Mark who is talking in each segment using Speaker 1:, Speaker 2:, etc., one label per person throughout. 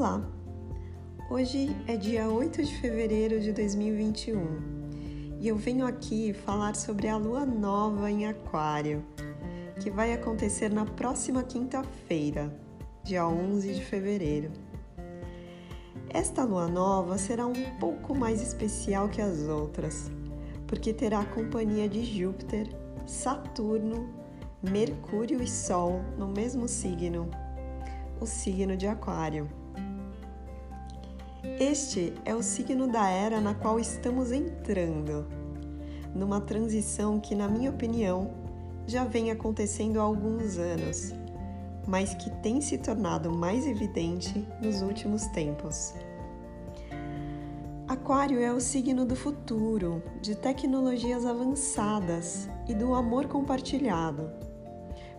Speaker 1: Olá! Hoje é dia 8 de fevereiro de 2021 e eu venho aqui falar sobre a lua nova em Aquário, que vai acontecer na próxima quinta-feira, dia 11 de fevereiro. Esta lua nova será um pouco mais especial que as outras, porque terá a companhia de Júpiter, Saturno, Mercúrio e Sol no mesmo signo, o signo de Aquário. Este é o signo da era na qual estamos entrando, numa transição que, na minha opinião, já vem acontecendo há alguns anos mas que tem se tornado mais evidente nos últimos tempos. Aquário é o signo do futuro, de tecnologias avançadas e do amor compartilhado.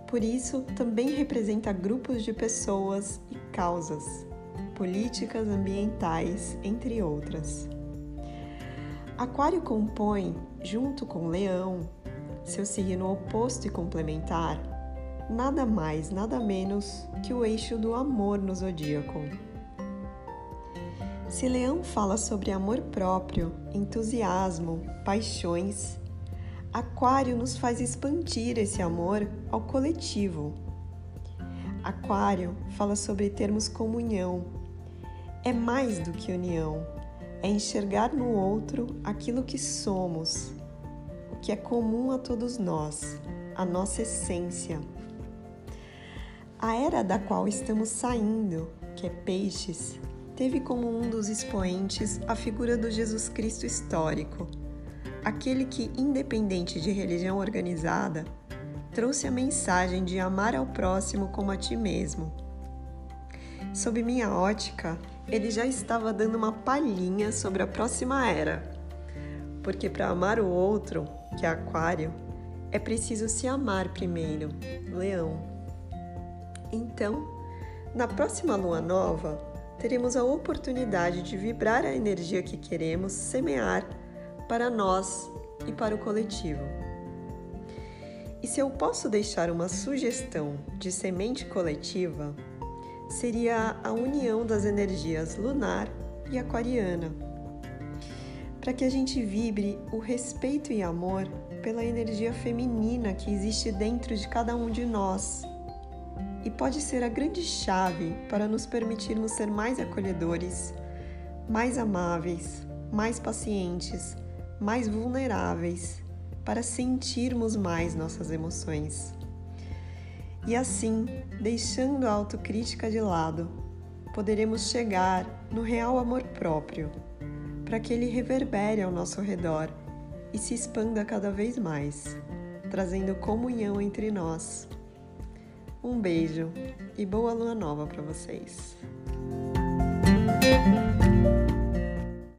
Speaker 1: Por isso, também representa grupos de pessoas e causas, políticas ambientais, entre outras. Aquário compõe, junto com Leão, seu signo oposto e complementar, nada mais, nada menos que o eixo do amor no zodíaco. Se Leão fala sobre amor próprio, entusiasmo, paixões, Aquário nos faz expandir esse amor ao coletivo. Aquário fala sobre termos comunhão. É mais do que união, é enxergar no outro aquilo que somos, o que é comum a todos nós, a nossa essência. A era da qual estamos saindo, que é Peixes, teve como um dos expoentes a figura do Jesus Cristo histórico, aquele que, independente de religião organizada, trouxe a mensagem de amar ao próximo como a ti mesmo. Sob minha ótica, ele já estava dando uma palhinha sobre a próxima era, porque para amar o outro, que é Aquário, é preciso se amar primeiro, Leão. Então, na próxima lua nova, teremos a oportunidade de vibrar a energia que queremos semear para nós e para o coletivo. E se eu posso deixar uma sugestão de semente coletiva, seria a união das energias lunar e aquariana, para que a gente vibre o respeito e amor pela energia feminina que existe dentro de cada um de nós e pode ser a grande chave para nos permitirmos ser mais acolhedores, mais amáveis, mais pacientes, mais vulneráveis, para sentirmos mais nossas emoções. E assim, deixando a autocrítica de lado, poderemos chegar no real amor próprio, para que ele reverbere ao nosso redor e se expanda cada vez mais, trazendo comunhão entre nós. Um beijo e boa lua nova para vocês.